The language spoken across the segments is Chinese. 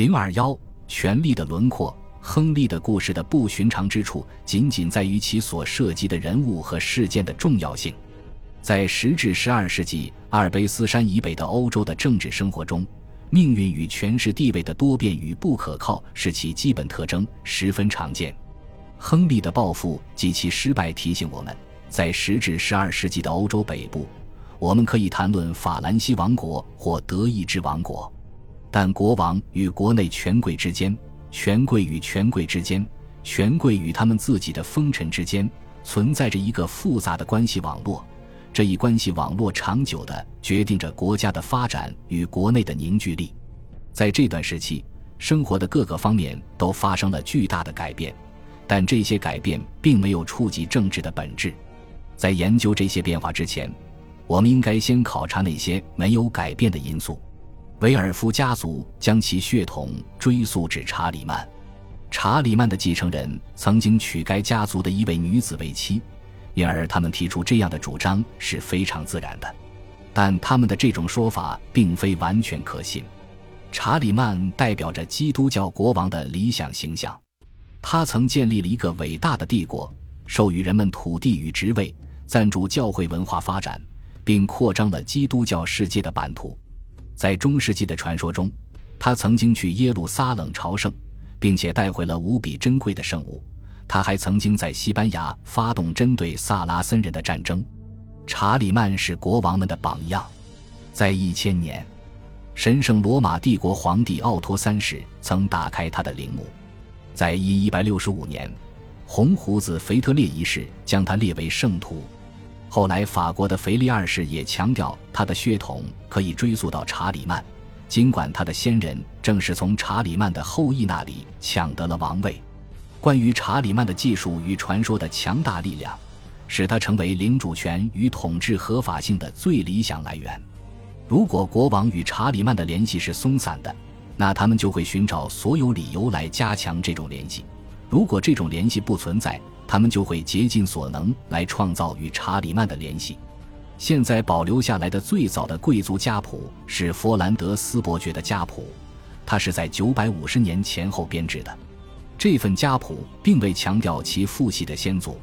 零二幺，权力的轮廓。亨利的故事的不寻常之处，仅仅在于其所涉及的人物和事件的重要性。在十至十二世纪阿尔卑斯山以北的欧洲的政治生活中，命运与权势地位的多变与不可靠是其基本特征，十分常见。亨利的抱负及其失败提醒我们，在十至十二世纪的欧洲北部，我们可以谈论法兰西王国或德意志王国，但国王与国内权贵之间。权贵与权贵之间，权贵与他们自己的封臣之间，存在着一个复杂的关系网络。这一关系网络长久的决定着国家的发展与国内的凝聚力。在这段时期，生活的各个方面都发生了巨大的改变，但这些改变并没有触及政治的本质。在研究这些变化之前，我们应该先考察那些没有改变的因素。维尔夫家族将其血统追溯至查理曼。查理曼的继承人曾经娶该家族的一位女子为妻，因而他们提出这样的主张是非常自然的。但他们的这种说法并非完全可信。查理曼代表着基督教国王的理想形象，他曾建立了一个伟大的帝国，授予人们土地与职位，赞助教会文化发展，并扩张了基督教世界的版图。在中世纪的传说中，他曾经去耶路撒冷朝圣，并且带回了无比珍贵的圣物。他还曾经在西班牙发动针对萨拉森人的战争。查理曼是国王们的榜样。在一千年，神圣罗马帝国皇帝奥托三世曾打开他的陵墓。在一一百六十五年，红胡子腓特烈一世将他列为圣徒。后来，法国的腓力二世也强调他的血统可以追溯到查理曼，尽管他的先人正是从查理曼的后裔那里抢得了王位。关于查理曼的技术与传说的强大力量，使他成为领主权与统治合法性的最理想来源。如果国王与查理曼的联系是松散的，那他们就会寻找所有理由来加强这种联系；如果这种联系不存在，他们就会竭尽所能来创造与查理曼的联系。现在保留下来的最早的贵族家谱是佛兰德斯伯爵的家谱，他是在九百五十年前后编制的。这份家谱并未强调其父系的先祖，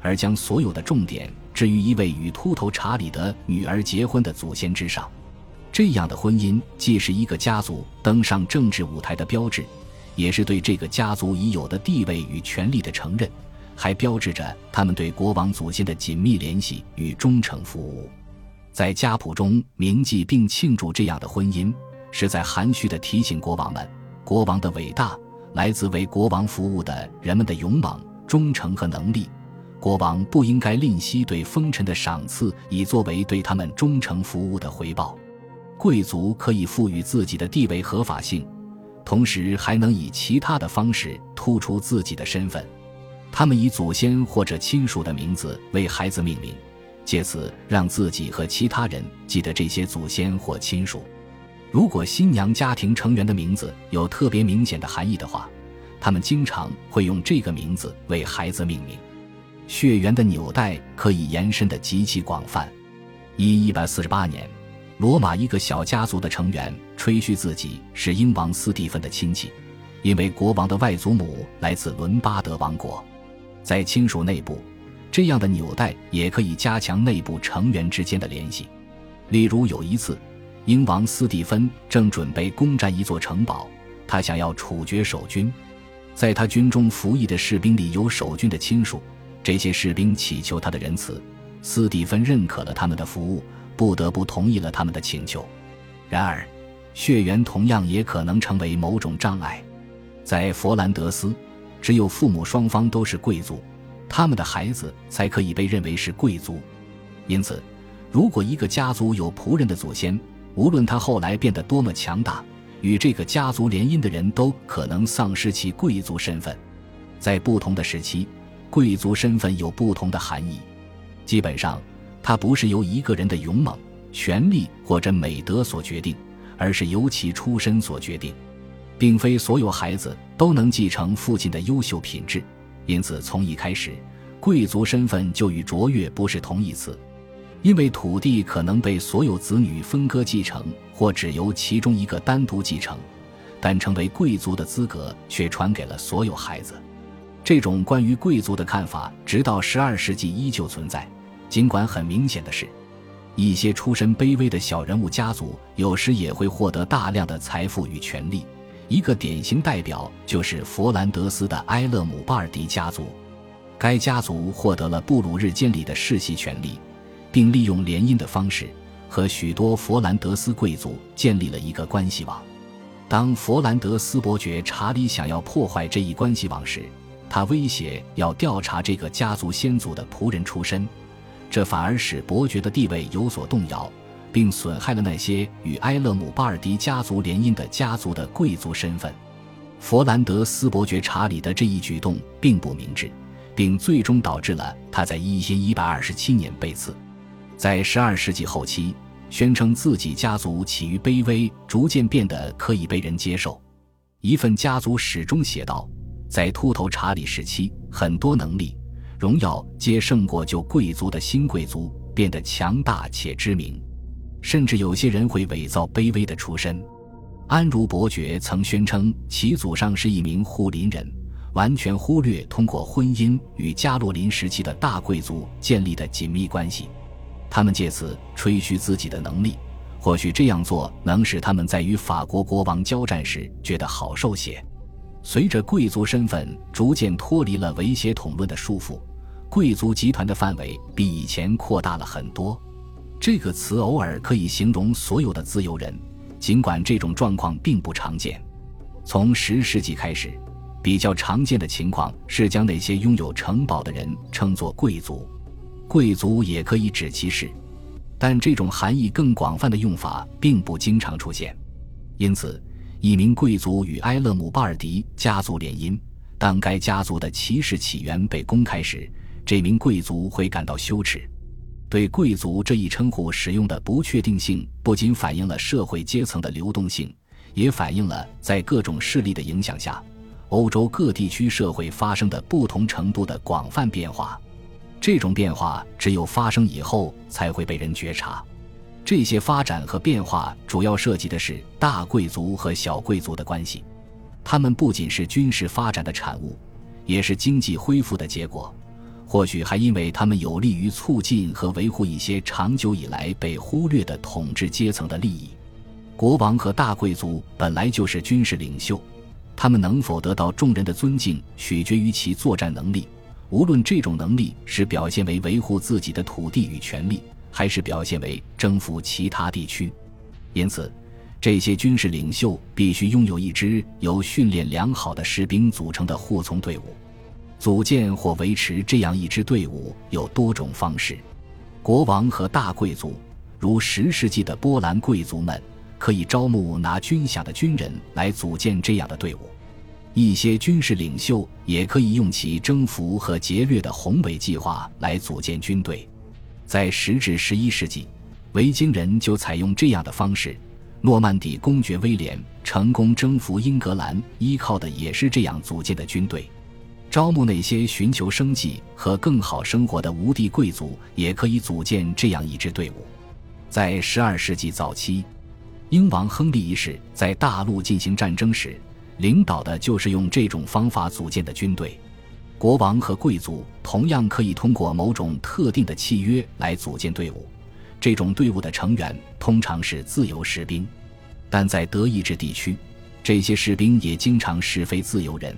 而将所有的重点置于一位与秃头查理的女儿结婚的祖先之上。这样的婚姻既是一个家族登上政治舞台的标志，也是对这个家族已有的地位与权力的承认。还标志着他们对国王祖先的紧密联系与忠诚服务，在家谱中铭记并庆祝这样的婚姻，是在含蓄地提醒国王们，国王的伟大来自为国王服务的人们的勇猛、忠诚和能力。国王不应该吝惜对封臣的赏赐，以作为对他们忠诚服务的回报。贵族可以赋予自己的地位合法性，同时还能以其他的方式突出自己的身份。他们以祖先或者亲属的名字为孩子命名，借此让自己和其他人记得这些祖先或亲属。如果新娘家庭成员的名字有特别明显的含义的话，他们经常会用这个名字为孩子命名。血缘的纽带可以延伸的极其广泛。一一百四十八年，罗马一个小家族的成员吹嘘自己是英王斯蒂芬的亲戚，因为国王的外祖母来自伦巴德王国。在亲属内部，这样的纽带也可以加强内部成员之间的联系。例如，有一次，英王斯蒂芬正准备攻占一座城堡，他想要处决守军。在他军中服役的士兵里有守军的亲属，这些士兵祈求他的仁慈，斯蒂芬认可了他们的服务，不得不同意了他们的请求。然而，血缘同样也可能成为某种障碍。在佛兰德斯。只有父母双方都是贵族，他们的孩子才可以被认为是贵族。因此，如果一个家族有仆人的祖先，无论他后来变得多么强大，与这个家族联姻的人都可能丧失其贵族身份。在不同的时期，贵族身份有不同的含义。基本上，它不是由一个人的勇猛、权力或者美德所决定，而是由其出身所决定。并非所有孩子都能继承父亲的优秀品质，因此从一开始，贵族身份就与卓越不是同义词。因为土地可能被所有子女分割继承，或只由其中一个单独继承，但成为贵族的资格却传给了所有孩子。这种关于贵族的看法，直到十二世纪依旧存在。尽管很明显的是，一些出身卑微的小人物家族有时也会获得大量的财富与权力。一个典型代表就是佛兰德斯的埃勒姆巴尔迪家族。该家族获得了布鲁日监理的世袭权利，并利用联姻的方式和许多佛兰德斯贵族建立了一个关系网。当佛兰德斯伯爵查理想要破坏这一关系网时，他威胁要调查这个家族先祖的仆人出身，这反而使伯爵的地位有所动摇，并损害了那些与埃勒姆巴尔迪家族联姻的家族的贵族身份。佛兰德斯伯爵查理的这一举动并不明智。并最终导致了他在一千一百二十七年被刺。在十二世纪后期，宣称自己家族起于卑微，逐渐变得可以被人接受。一份家族史中写道，在秃头查理时期，很多能力、荣耀皆胜过旧贵族的新贵族变得强大且知名，甚至有些人会伪造卑微的出身。安茹伯爵曾宣称其祖上是一名护林人。完全忽略通过婚姻与加洛林时期的大贵族建立的紧密关系，他们借此吹嘘自己的能力。或许这样做能使他们在与法国国王交战时觉得好受些。随着贵族身份逐渐脱离了唯血统论的束缚，贵族集团的范围比以前扩大了很多。这个词偶尔可以形容所有的自由人，尽管这种状况并不常见。从十世纪开始。比较常见的情况是将那些拥有城堡的人称作贵族，贵族也可以指骑士，但这种含义更广泛的用法并不经常出现。因此，一名贵族与埃勒姆巴尔迪家族联姻，当该家族的骑士起源被公开时，这名贵族会感到羞耻。对贵族这一称呼使用的不确定性，不仅反映了社会阶层的流动性，也反映了在各种势力的影响下。欧洲各地区社会发生的不同程度的广泛变化，这种变化只有发生以后才会被人觉察。这些发展和变化主要涉及的是大贵族和小贵族的关系，他们不仅是军事发展的产物，也是经济恢复的结果。或许还因为他们有利于促进和维护一些长久以来被忽略的统治阶层的利益。国王和大贵族本来就是军事领袖。他们能否得到众人的尊敬，取决于其作战能力。无论这种能力是表现为维护自己的土地与权力，还是表现为征服其他地区，因此，这些军事领袖必须拥有一支由训练良好的士兵组成的护从队伍。组建或维持这样一支队伍有多种方式。国王和大贵族，如十世纪的波兰贵族们。可以招募拿军饷的军人来组建这样的队伍，一些军事领袖也可以用其征服和劫掠的宏伟计划来组建军队。在十至十一世纪，维京人就采用这样的方式。诺曼底公爵威廉成功征服英格兰，依靠的也是这样组建的军队。招募那些寻求生计和更好生活的无地贵族，也可以组建这样一支队伍。在十二世纪早期。英王亨利一世在大陆进行战争时，领导的就是用这种方法组建的军队。国王和贵族同样可以通过某种特定的契约来组建队伍，这种队伍的成员通常是自由士兵。但在德意志地区，这些士兵也经常是非自由人，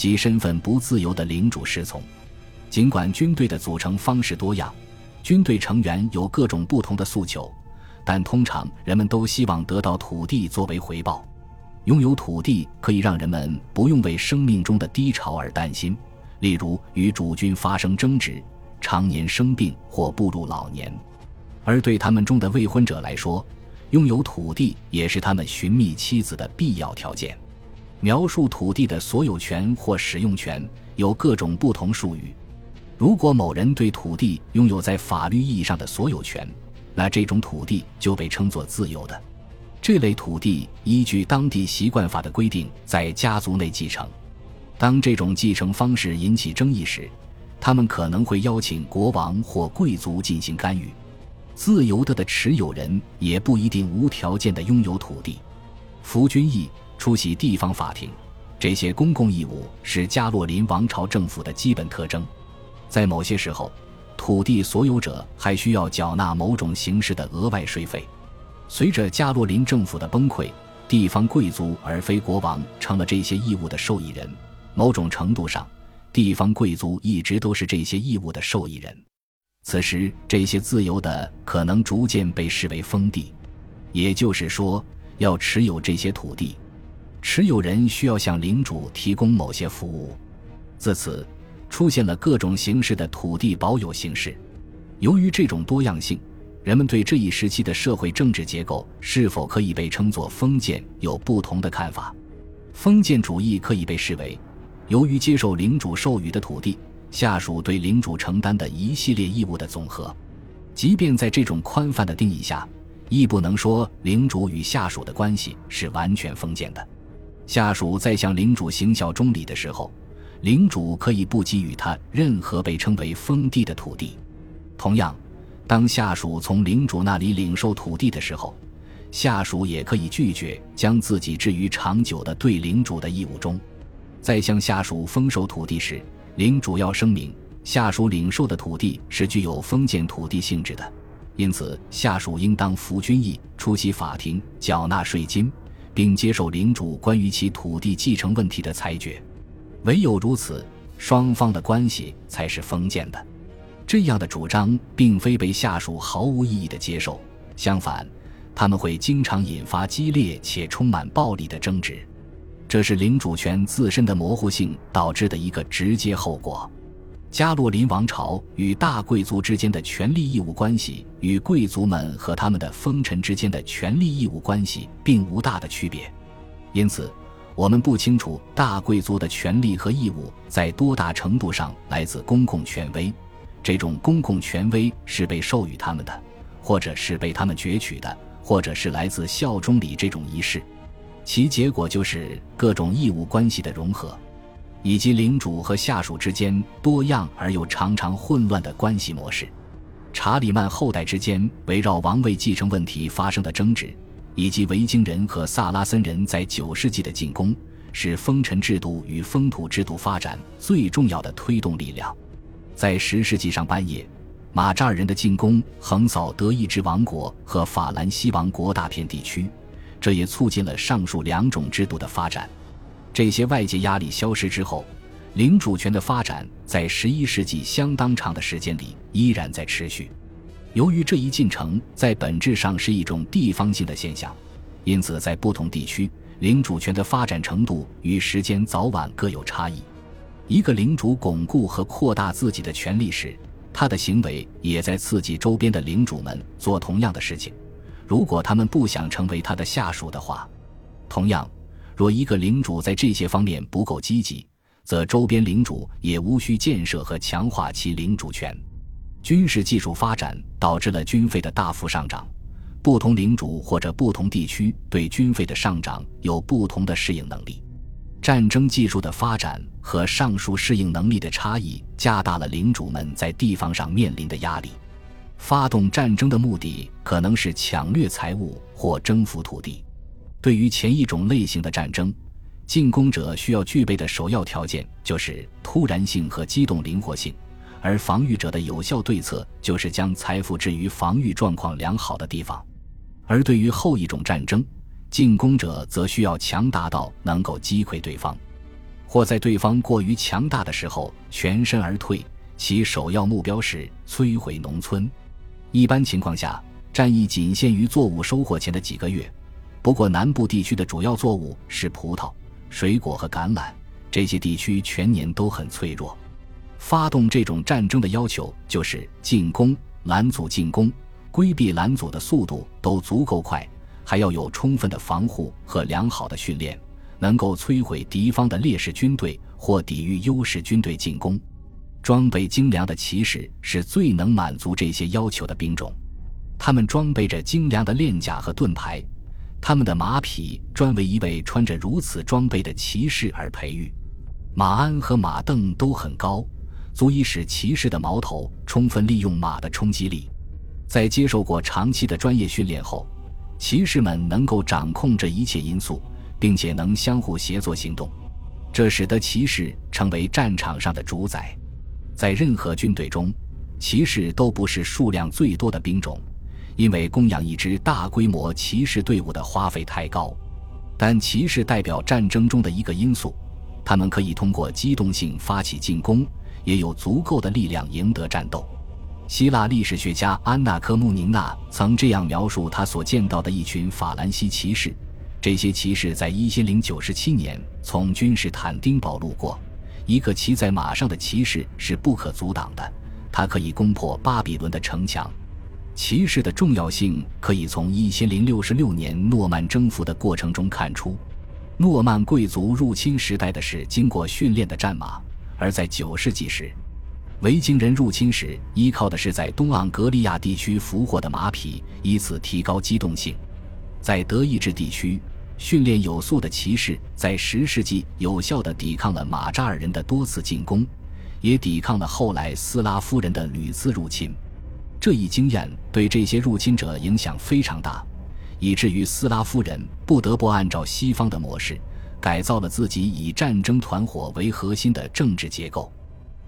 及身份不自由的领主侍从。尽管军队的组成方式多样，军队成员有各种不同的诉求。但通常人们都希望得到土地作为回报。拥有土地可以让人们不用为生命中的低潮而担心，例如与主君发生争执、常年生病或步入老年。而对他们中的未婚者来说，拥有土地也是他们寻觅妻子的必要条件。描述土地的所有权或使用权有各种不同术语。如果某人对土地拥有在法律意义上的所有权，那这种土地就被称作自由的。这类土地依据当地习惯法的规定，在家族内继承。当这种继承方式引起争议时，他们可能会邀请国王或贵族进行干预。自由的的持有人也不一定无条件的拥有土地。福君义出席地方法庭。这些公共义务是加洛林王朝政府的基本特征。在某些时候，土地所有者还需要缴纳某种形式的额外税费。随着加洛林政府的崩溃，地方贵族而非国王成了这些义务的受益人。某种程度上，地方贵族一直都是这些义务的受益人。此时，这些自由的可能逐渐被视为封地，也就是说，要持有这些土地。持有人需要向领主提供某些服务，自此出现了各种形式的土地保有形式。由于这种多样性，人们对这一时期的社会政治结构是否可以被称作封建有不同的看法。封建主义可以被视为，由于接受领主授予的土地，下属对领主承担的一系列义务的总和。即便在这种宽泛的定义下，亦不能说领主与下属的关系是完全封建的。下属在向领主行效忠礼的时候，领主可以不给予他任何被称为封地的土地。同样，当下属从领主那里领受土地的时候，下属也可以拒绝将自己置于长久的对领主的义务中。在向下属封授土地时，领主要声明下属领受的土地是具有封建土地性质的，因此下属应当服军役、出席法庭、缴纳税金。并接受领主关于其土地继承问题的裁决，唯有如此，双方的关系才是封建的。这样的主张并非被下属毫无意义的接受，相反，他们会经常引发激烈且充满暴力的争执，这是领主权自身的模糊性导致的一个直接后果。加洛林王朝与大贵族之间的权利义务关系，与贵族们和他们的封臣之间的权利义务关系并无大的区别。因此，我们不清楚大贵族的权利和义务在多大程度上来自公共权威。这种公共权威是被授予他们的，或者是被他们攫取的，或者是来自效忠礼这种仪式。其结果就是各种义务关系的融合。以及领主和下属之间多样而又常常混乱的关系模式，查理曼后代之间围绕王位继承问题发生的争执，以及维京人和萨拉森人在九世纪的进攻，是封臣制度与封土制度发展最重要的推动力量。在十世纪上半叶，马扎尔人的进攻横扫德意志王国和法兰西王国大片地区，这也促进了上述两种制度的发展。这些外界压力消失之后，领主权的发展在十一世纪相当长的时间里依然在持续。由于这一进程在本质上是一种地方性的现象，因此在不同地区，领主权的发展程度与时间早晚各有差异。一个领主巩固和扩大自己的权利时，他的行为也在刺激周边的领主们做同样的事情。如果他们不想成为他的下属的话，同样。若一个领主在这些方面不够积极，则周边领主也无需建设和强化其领主权。军事技术发展导致了军费的大幅上涨，不同领主或者不同地区对军费的上涨有不同的适应能力。战争技术的发展和上述适应能力的差异，加大了领主们在地方上面临的压力。发动战争的目的可能是抢掠财物或征服土地。对于前一种类型的战争，进攻者需要具备的首要条件就是突然性和机动灵活性，而防御者的有效对策就是将财富置于防御状况良好的地方。而对于后一种战争，进攻者则需要强大到能够击溃对方，或在对方过于强大的时候全身而退。其首要目标是摧毁农村。一般情况下，战役仅限于作物收获前的几个月。不过，南部地区的主要作物是葡萄、水果和橄榄，这些地区全年都很脆弱。发动这种战争的要求就是进攻、拦阻进攻、规避拦阻的速度都足够快，还要有充分的防护和良好的训练，能够摧毁敌方的劣势军队或抵御优势军队进攻。装备精良的骑士是最能满足这些要求的兵种，他们装备着精良的链甲和盾牌。他们的马匹专为一位穿着如此装备的骑士而培育，马鞍和马镫都很高，足以使骑士的矛头充分利用马的冲击力。在接受过长期的专业训练后，骑士们能够掌控这一切因素，并且能相互协作行动，这使得骑士成为战场上的主宰。在任何军队中，骑士都不是数量最多的兵种，因为供养一支大规模骑士队伍的花费太高。但骑士代表战争中的一个因素，他们可以通过机动性发起进攻，也有足够的力量赢得战斗。希腊历史学家安娜科穆宁娜曾这样描述他所见到的一群法兰西骑士：这些骑士在一千零九十七年从君士坦丁堡路过。一个骑在马上的骑士是不可阻挡的，他可以攻破巴比伦的城墙。骑士的重要性可以从一千零六十六年诺曼征服的过程中看出。诺曼贵族入侵时代的是经过训练的战马，而在九世纪时。维京人入侵时，依靠的是在东盎格利亚地区俘获的马匹，以此提高机动性。在德意志地区，训练有素的骑士在十世纪有效地抵抗了马扎尔人的多次进攻，也抵抗了后来斯拉夫人的屡次入侵。这一经验对这些入侵者影响非常大，以至于斯拉夫人不得不按照西方的模式，改造了自己以战争团伙为核心的政治结构。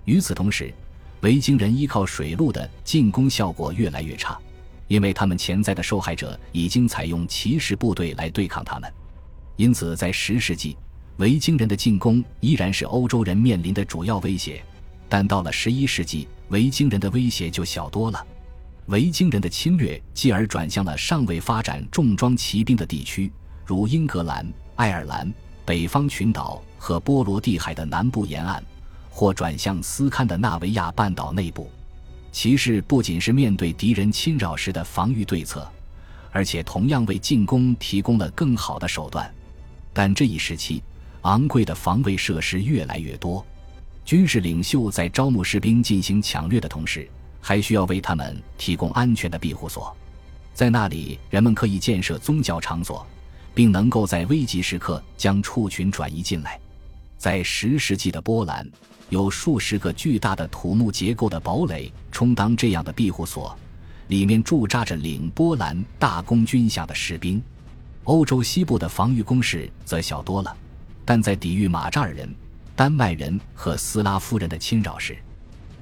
与此同时，维京人依靠水路的进攻效果越来越差，因为他们潜在的受害者已经采用骑士部队来对抗他们。因此，在十世纪，维京人的进攻依然是欧洲人面临的主要威胁。但到了十一世纪，维京人的威胁就小多了。维京人的侵略继而转向了尚未发展重装骑兵的地区，如英格兰、爱尔兰、北方群岛和波罗的海的南部沿岸。或转向斯堪的纳维亚半岛内部，骑士不仅是面对敌人侵扰时的防御对策，而且同样为进攻提供了更好的手段。但这一时期，昂贵的防卫设施越来越多，军事领袖在招募士兵进行抢掠的同时，还需要为他们提供安全的庇护所，在那里人们可以建设宗教场所，并能够在危急时刻将畜群转移进来。在十世纪的波兰。有数十个巨大的土木结构的堡垒充当这样的庇护所，里面驻扎着领波兰大公军饷的士兵。欧洲西部的防御工事则小多了，但在抵御马扎尔人、丹麦人和斯拉夫人的侵扰时，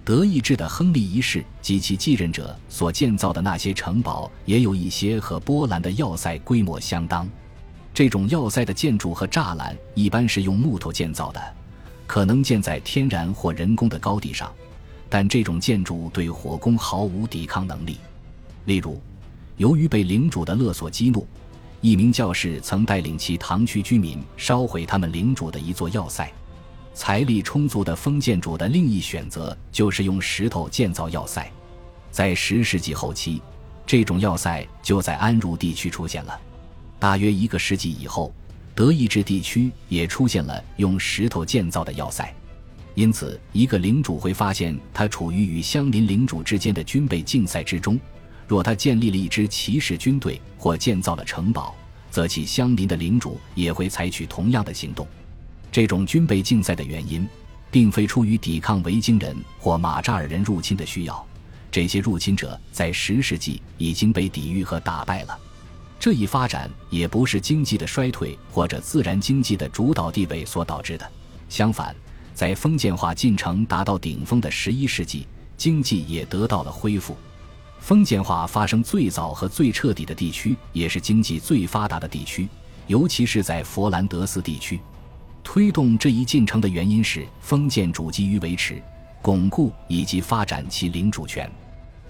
德意志的亨利一世及其继任者所建造的那些城堡也有一些和波兰的要塞规模相当。这种要塞的建筑和栅栏一般是用木头建造的。可能建在天然或人工的高地上，但这种建筑对火攻毫无抵抗能力。例如，由于被领主的勒索激怒，一名教士曾带领其堂区居民烧毁他们领主的一座要塞。财力充足的封建主的另一选择就是用石头建造要塞。在十世纪后期，这种要塞就在安茹地区出现了。大约一个世纪以后。德意志地区也出现了用石头建造的要塞，因此一个领主会发现他处于与相邻领主之间的军备竞赛之中。若他建立了一支骑士军队或建造了城堡，则其相邻的领主也会采取同样的行动。这种军备竞赛的原因，并非出于抵抗维京人或马扎尔人入侵的需要，这些入侵者在十世纪已经被抵御和打败了。这一发展也不是经济的衰退或者自然经济的主导地位所导致的。相反，在封建化进程达到顶峰的十一世纪，经济也得到了恢复。封建化发生最早和最彻底的地区，也是经济最发达的地区，尤其是在佛兰德斯地区。推动这一进程的原因是封建主急于维持、巩固以及发展其领主权。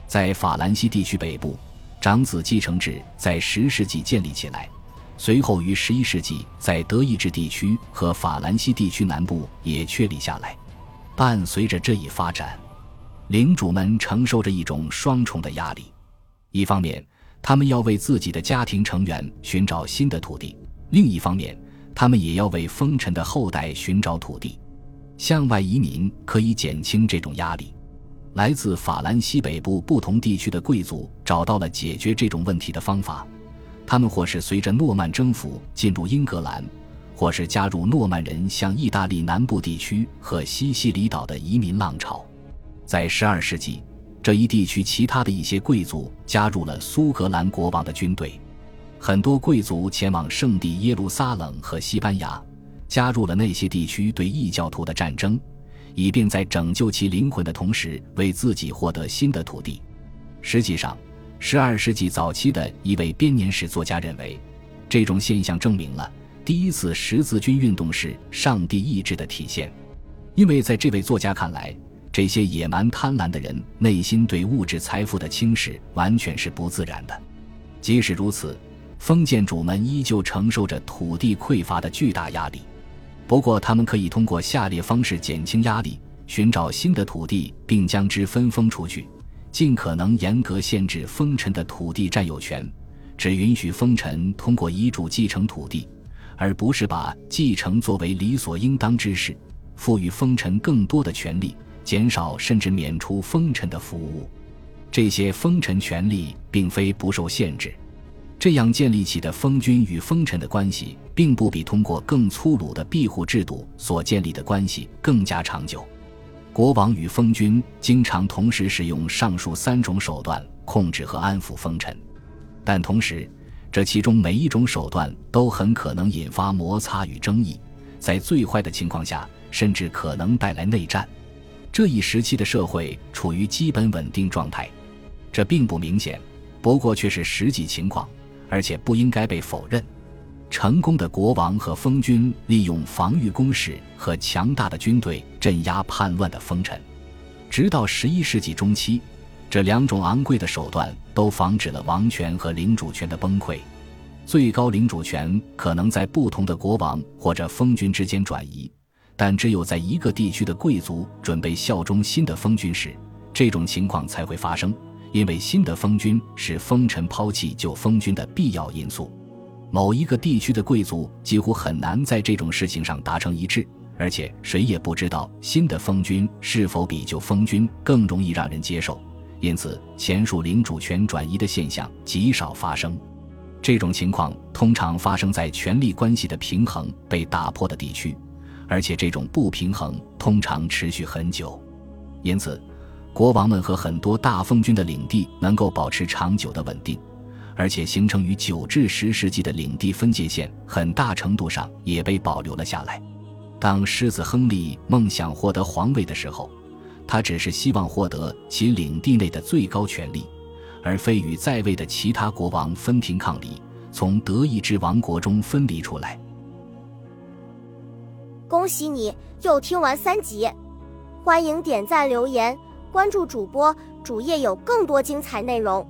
在法兰西地区北部。长子继承制在十世纪建立起来，随后于十一世纪在德意志地区和法兰西地区南部也确立下来。伴随着这一发展，领主们承受着一种双重的压力：一方面，他们要为自己的家庭成员寻找新的土地；另一方面，他们也要为封臣的后代寻找土地。向外移民可以减轻这种压力。来自法兰西北部不同地区的贵族找到了解决这种问题的方法，他们或是随着诺曼征服进入英格兰，或是加入诺曼人向意大利南部地区和西西里岛的移民浪潮。在12世纪，这一地区其他的一些贵族加入了苏格兰国王的军队。很多贵族前往圣地耶路撒冷和西班牙，加入了那些地区对异教徒的战争，以便在拯救其灵魂的同时，为自己获得新的土地。实际上，十二世纪早期的一位编年史作家认为，这种现象证明了第一次十字军运动是上帝意志的体现，因为在这位作家看来，这些野蛮贪婪的人内心对物质财富的轻视完全是不自然的。即使如此。封建主们依旧承受着土地匮乏的巨大压力，不过他们可以通过下列方式减轻压力：寻找新的土地，并将之分封出去；尽可能严格限制封臣的土地占有权，只允许封臣通过遗嘱继承土地，而不是把继承作为理所应当之事；赋予封臣更多的权利，减少甚至免除封臣的服务。这些封臣权利并非不受限制。这样建立起的封君与封臣的关系，并不比通过更粗鲁的庇护制度所建立的关系更加长久。国王与封君经常同时使用上述三种手段控制和安抚封臣，但同时，这其中每一种手段都很可能引发摩擦与争议，在最坏的情况下，甚至可能带来内战。这一时期的社会处于基本稳定状态，这并不明显，不过却是实际情况。而且不应该被否认。成功的国王和封君利用防御工事和强大的军队镇压叛乱的封臣，直到十一世纪中期，这两种昂贵的手段都防止了王权和领主权的崩溃。最高领主权可能在不同的国王或者封君之间转移，但只有在一个地区的贵族准备效忠新的封君时，这种情况才会发生。因为新的封君是封臣抛弃旧封君的必要因素，某一个地区的贵族几乎很难在这种事情上达成一致，而且谁也不知道新的封君是否比旧封君更容易让人接受，因此前述领主权转移的现象极少发生。这种情况通常发生在权力关系的平衡被打破的地区，而且这种不平衡通常持续很久，因此。国王们和很多大封君的领地能够保持长久的稳定，而且形成于九至十世纪的领地分界线，很大程度上也被保留了下来。当狮子亨利梦想获得皇位的时候，他只是希望获得其领地内的最高权力，而非与在位的其他国王分庭抗礼，从德意志王国中分离出来。恭喜你又听完三集，欢迎点赞留言。关注主播，主页有更多精彩内容。